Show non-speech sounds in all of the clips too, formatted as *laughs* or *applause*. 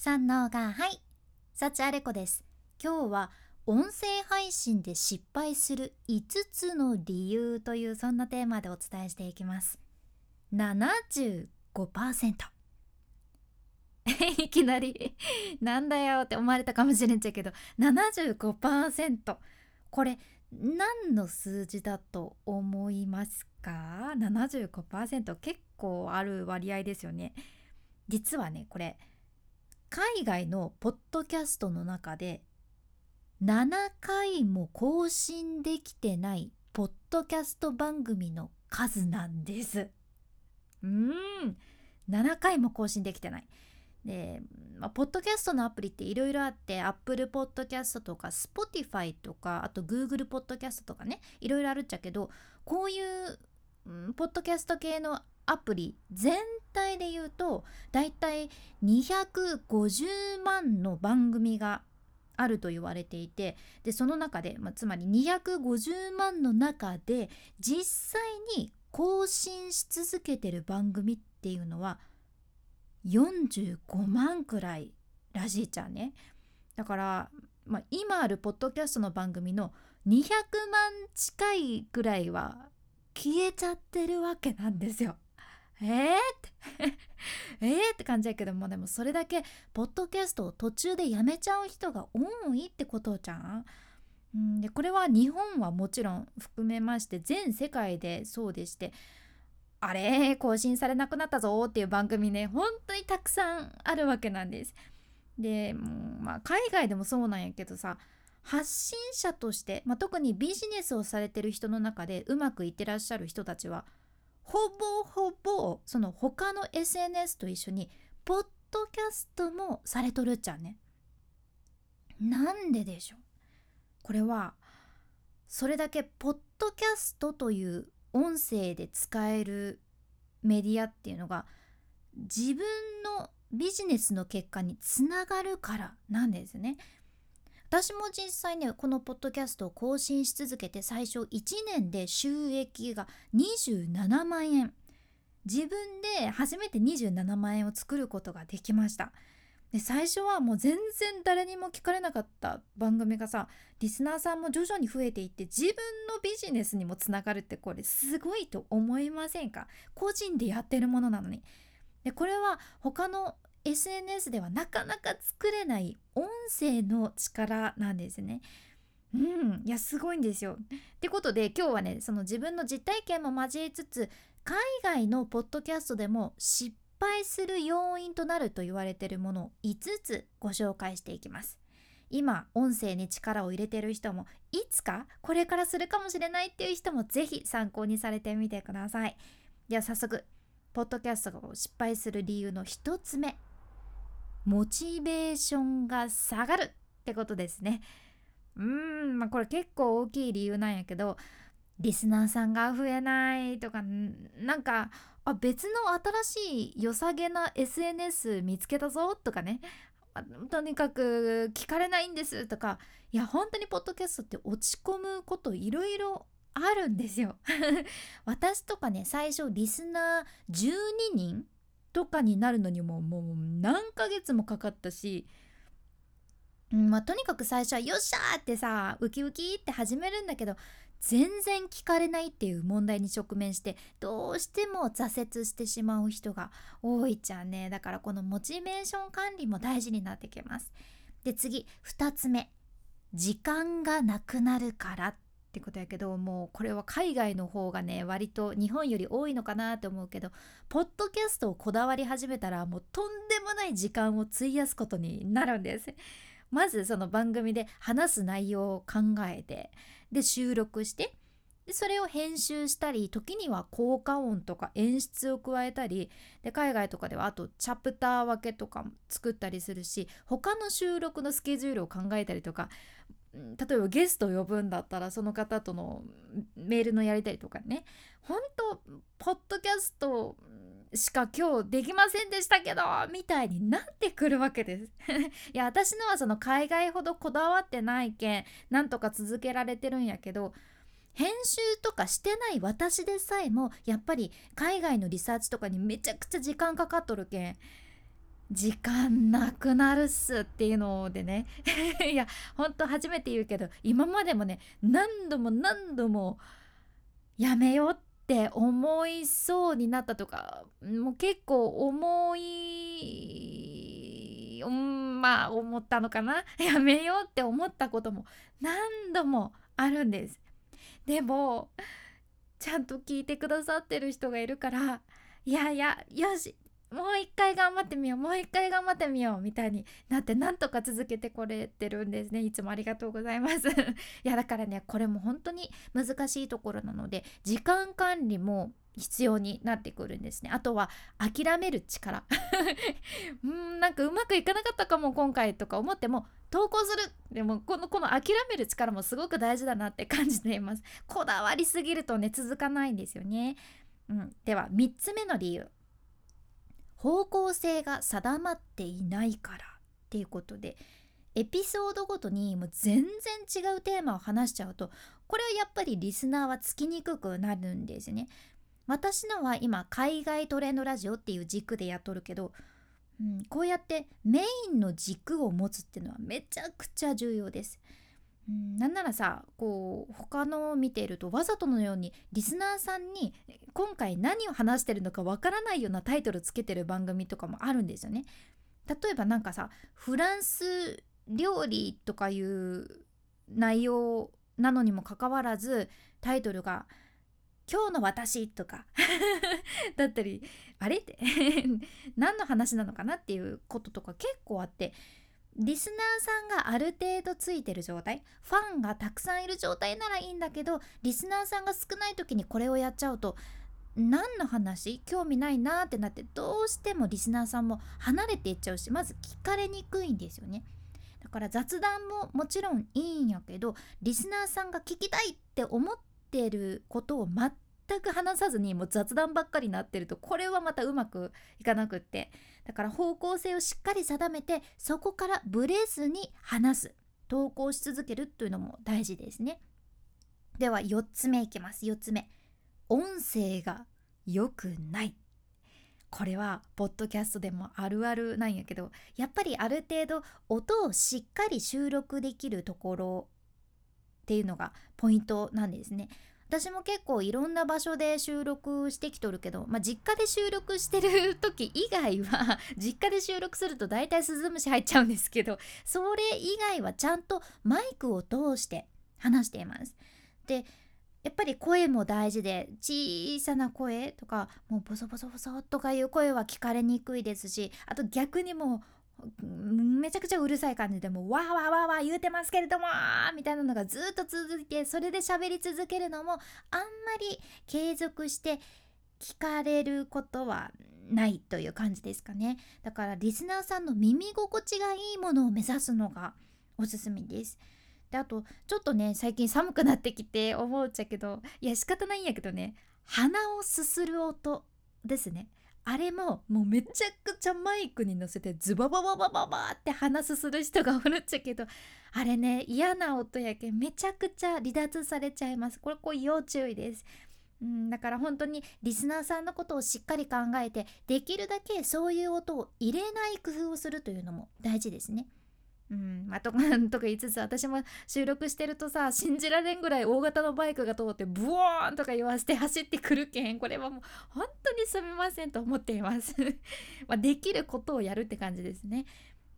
三能がはい。幸あれ子です。今日は音声配信で失敗する5つの理由というそんなテーマでお伝えしていきます。75% *laughs* いきなりなんだよって思われたかもしれんちゃけど75%これ何の数字だと思いますか？75%結構ある割合ですよね。実はねこれ海外のポッドキャストの中で7回も更新できてないポッドキャスト番組の数なんです。うん7回も更新できてない。で、まあ、ポッドキャストのアプリっていろいろあって Apple Podcast とか Spotify とかあと Google Podcast とかねいろいろあるっちゃけどこういう、うん、ポッドキャスト系のアプリ全体で言うとだいたい250万の番組があると言われていてでその中で、まあ、つまり250万の中で実際に更新し続けてる番組っていうのは45万くらいらしいじゃんね。だから、まあ、今あるポッドキャストの番組の200万近いくらいは消えちゃってるわけなんですよ。えー、って *laughs* えーって感じやけどもでもそれだけポッドキャストを途中でやめちゃう人が多いってことじゃん。んでこれは日本はもちろん含めまして全世界でそうでしてあれ更新されなくなったぞっていう番組ね本当にたくさんあるわけなんです。でまあ海外でもそうなんやけどさ発信者として、まあ、特にビジネスをされてる人の中でうまくいってらっしゃる人たちはほぼほぼその他の SNS と一緒にポッドキャストもされとるっちゃね。なんででしょう？これはそれだけポッドキャストという音声で使えるメディアっていうのが自分のビジネスの結果につながるからなんですね。私も実際ねこのポッドキャストを更新し続けて最初1年で収益が27万円。自分で初めて27万円を作ることができました。で最初はもう全然誰にも聞かれなかった番組がさリスナーさんも徐々に増えていって自分のビジネスにもつながるってこれすごいと思いませんか？個人でやってるものなのに。でこれは他の SNS ではなかなか作れない音声の力なんですね。うん、いやすごいんですよ。ってことで今日はねその自分の実体験も交えつつ海外のポッドキャストでも失敗する要因となると言われているものを5つご紹介していきます。今音声に力を入れてる人もいつかこれからするかもしれないっていう人も是非参考にされてみてください。では早速ポッドキャストが失敗する理由の1つ目モチベーションが下がるってことですね。うーんまあこれ結構大きい理由なんやけどリスナーさんが増えないとかなんかあ別の新しい良さげな SNS 見つけたぞとかね。とにかく聞かれないんですとか。いや本当にポッドキャストって落ち込むこといろいろあるんですよ。*laughs* 私とかね最初リスナー12人とかになるのにももう何ヶ月もかかったし、うんまあ、とにかく最初は「よっしゃ!」ってさウキウキって始めるんだけど全然聞かれないっていう問題に直面してどうしても挫折してしまう人が多いじゃんね。だからこのモチベーション管理も大事になってきます。で次2つ目。時間がなくなるから。っってことやけどもうこれは海外の方がね割と日本より多いのかなって思うけどポッドキャストをこだわり始めたらもうとんでもない時間を費やすことになるんです。まずその番組で話す内容を考えてで収録してでそれを編集したり時には効果音とか演出を加えたりで海外とかではあとチャプター分けとかも作ったりするし他の収録のスケジュールを考えたりとか例えばゲストを呼ぶんだったらその方とのメールのやりたりとかね。本当ポッドキャストしか今日できませんでしたけどみたいになってくるわけです。*laughs* いや私のはその海外ほどこだわってないけんなんとか続けられてるんやけど編集とかしてない私でさえもやっぱり海外のリサーチとかにめちゃくちゃ時間かかっとるけん。時間なくなるっすっていうのでね *laughs* いやほんと初めて言うけど今までもね何度も何度もやめようって思いそうになったとかもう結構思い、うん、まあ思ったのかな *laughs* やめようって思ったことも何度もあるんです。でもちゃんと聞いてくださってる人がいるからいやいやよしもう一回頑張ってみようもう一回頑張ってみようみたいになってなんとか続けてこれてるんですね。いつもありがとうございます。*laughs* いやだからねこれも本当に難しいところなので時間管理も必要になってくるんですね。あとは諦める力。*laughs* うんなんかうまくいかなかったかも今回とか思っても投稿する。でもこのこの諦める力もすごく大事だなって感じています。こだわりすぎるとね続かないんですよね、うん、では3つ目の理由。方向性が定まっていないからっていうことでエピソードごとにもう全然違うテーマを話しちゃうとこれはやっぱりリスナーはつきにくくなるんですね。私のは今海外トレンドラジオっていう軸でやっとるけど、うん、こうやってメインの軸を持つっていうのはめちゃくちゃ重要です。うん、なんならさこう他のを見ているとわざとのようにリスナーさんに今回何を話してるのかわからないようなタイトルつけてる番組とかもあるんですよね。例えばなんかさフランス料理とかいう内容なのにもかかわらずタイトルが「今日の私」とか *laughs* だったりあれ？って。*laughs* 何の話なのかなっていうこととか結構あって。リスナーさんがある程度ついてる状態ファンがたくさんいる状態ならいいんだけどリスナーさんが少ない時にこれをやっちゃうと何の話？興味ないなってなってどうしてもリスナーさんも離れていっちゃうしまず聞かれにくいんですよね。だから雑談ももちろんいいんやけどリスナーさんが聞きたいって思ってることを全全く話さずにもう雑談ばっかりになってるとこれはまたうまくいかなくって。だから方向性をしっかり定めてそこからブレずに話す投稿し続けるというのも大事ですね。では4つ目いきます。4つ目。音声が良くない。これはポッドキャストでもあるあるなんやけどやっぱりある程度音をしっかり収録できるところっていうのがポイントなんですね。私も結構いろんな場所で収録してきとるけど、まあ、実家で収録してる時以外は *laughs* 実家で収録すると大体スズムシ入っちゃうんですけどそれ以外はちゃんとマイクを通して話しています。でやっぱり声も大事で小さな声とかもうボソボソボソとかいう声は聞かれにくいですしあと逆にもめちゃくちゃうるさい感じでもわーわーわーわー言うてますけれどもみたいなのがずっと続いてそれで喋り続けるのもあんまり継続して聞かれることはないという感じですかね。だからリスナーさんの耳心地がいいものを目指すのがおすすめです。であとちょっとね最近寒くなってきて思っちゃうけどいや仕方ないんやけどね鼻をすする音ですね。あれももうめちゃくちゃマイクに乗せてズババババババって話すする人がおるっちゃけど *laughs* あれね嫌な音やけめちゃくちゃ離脱されちゃいますこれこう要注意ですうん、だから本当にリスナーさんのことをしっかり考えてできるだけそういう音を入れない工夫をするというのも大事ですね。うん、まあ、とかとか言いつつ私も収録してるとさ信じられんぐらい大型のバイクが通ってブワーンとか言わせて走ってくるけんこれはもう本当にすみませんと思っています。*laughs* まあできることをやるって感じですね。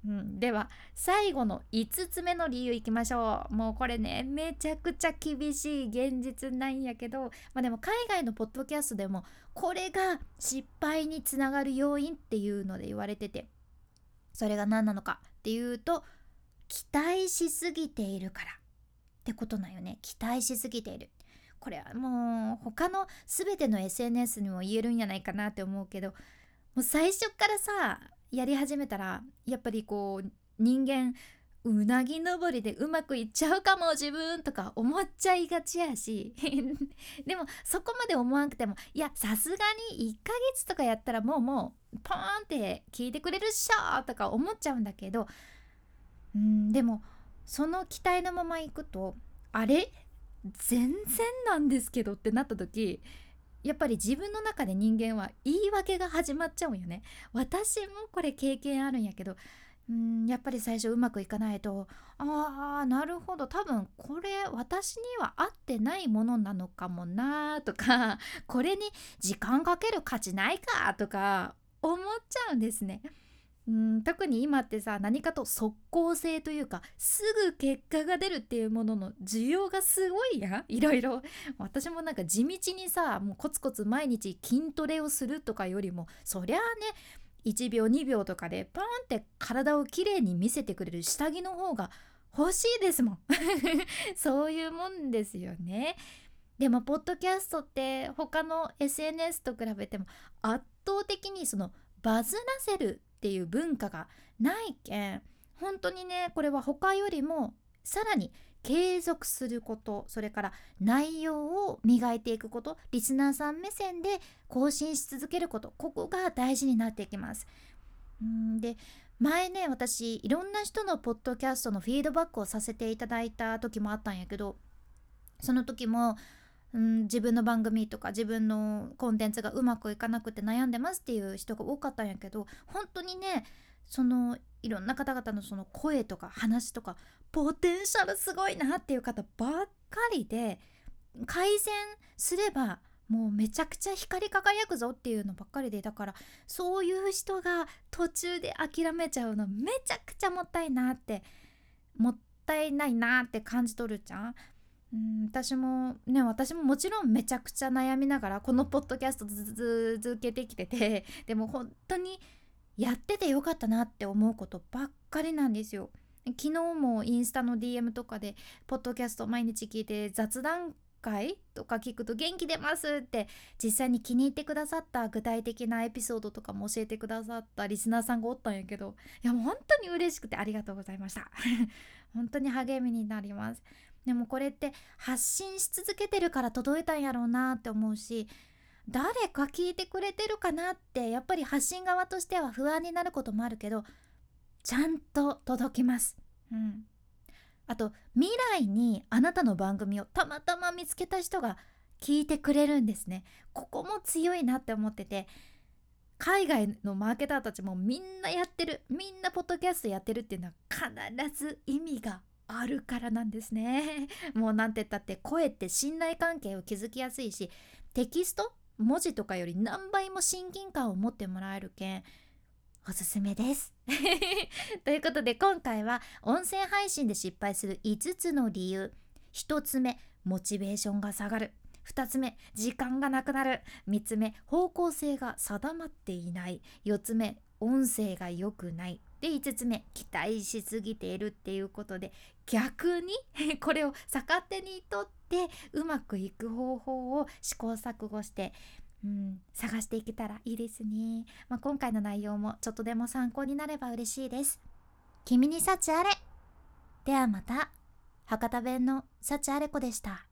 うん、では最後の5つ目の理由いきましょう。もうこれねめちゃくちゃ厳しい現実なんやけど、まあ、でも海外のポッドキャストでもこれが失敗につながる要因っていうので言われててそれが何なのかっていうと期待しすぎているから。ってことなんよね。期待しすぎている。これはもう他の全ての SNS にも言えるんじゃないかなって思うけどもう最初からさやり始めたらやっぱりこう人間うなぎ登りでうまくいっちゃうかも自分とか思っちゃいがちやし。*laughs* でもそこまで思わなくてもいやさすがに1ヶ月とかやったらもうもうポーンって聞いてくれるっしょとか思っちゃうんだけどうんでもその期待のまま行くとあれ？全然なんですけどってなった時やっぱり自分の中で人間は言い訳が始まっちゃうよね。私もこれ経験あるんやけどうんやっぱり最初うまくいかないとああなるほど。多分これ私には合ってないものなのかもなとかこれに時間かける価値ないかとか思っちゃうんですね。うん特に今ってさ何かと即効性というかすぐ結果が出るっていうものの需要がすごいやいろいろ。私もなんか地道にさもうコツコツ毎日筋トレをするとかよりもそりゃあね1秒2秒とかでパーンって体をきれいに見せてくれる下着の方が欲しいですもん。*laughs* そういうもんですよね。でもポッドキャストって他の SNS と比べても圧倒的にそのバズらせるっていう文化がないけん本当にねこれは他よりもさらに継続することそれから内容を磨いていくことリスナーさん目線で更新し続けることここが大事になっていきます。んで前ね私いろんな人のポッドキャストのフィードバックをさせていただいた時もあったんやけどその時もうん自分の番組とか自分のコンテンツがうまくいかなくて悩んでますっていう人が多かったんやけど本当にねそのいろんな方々のその声とか話とかポテンシャルすごいなっていう方ばっかりで改善すればもうめちゃくちゃ光り輝くぞっていうのばっかりでだからそういう人が途中で諦めちゃうのめちゃくちゃもったいなってもったいないなって感じ取るじゃん。うん私もね私ももちろんめちゃくちゃ悩みながらこのポッドキャスト続けてきてて *laughs* でも本当にやっててよかったなって思うことばっかりなんですよ。昨日もインスタの DM とかでポッドキャスト毎日聞いて雑談会とか聞くと元気出ますって実際に気に入ってくださった具体的なエピソードとかも教えてくださったリスナーさんがおったんやけどいやもう本当に嬉しくてありがとうございました *laughs* 本当に励みになりますでもこれって発信し続けてるから届いたんやろうなって思うし誰か聞いてくれてるかなってやっぱり発信側としては不安になることもあるけどちゃんと届きます。うん、あと未来にあなたの番組をたまたま見つけた人が聞いてくれるんですね。ここも強いなって思ってて海外のマーケターたちもみんなやってるみんなポッドキャストやってるっていうのは必ず意味があるからなんですね。*laughs* もうなんて言ったって声って信頼関係を築きやすいしテキスト文字とかより何倍も親近感を持ってもらえるけんおすすめです。*laughs* ということで今回は音声配信で失敗する5つの理由。1つ目モチベーションが下がる。2つ目時間がなくなる。3つ目方向性が定まっていない。4つ目音声が良くない。で5つ目期待しすぎているっていうことで逆に *laughs* これを逆手にとってうまくいく方法を試行錯誤してうん、探していけたらいいですね、まあ、今回の内容もちょっとでも参考になれば嬉しいです。君に幸あれ。ではまた。博多弁の幸あれ子でした。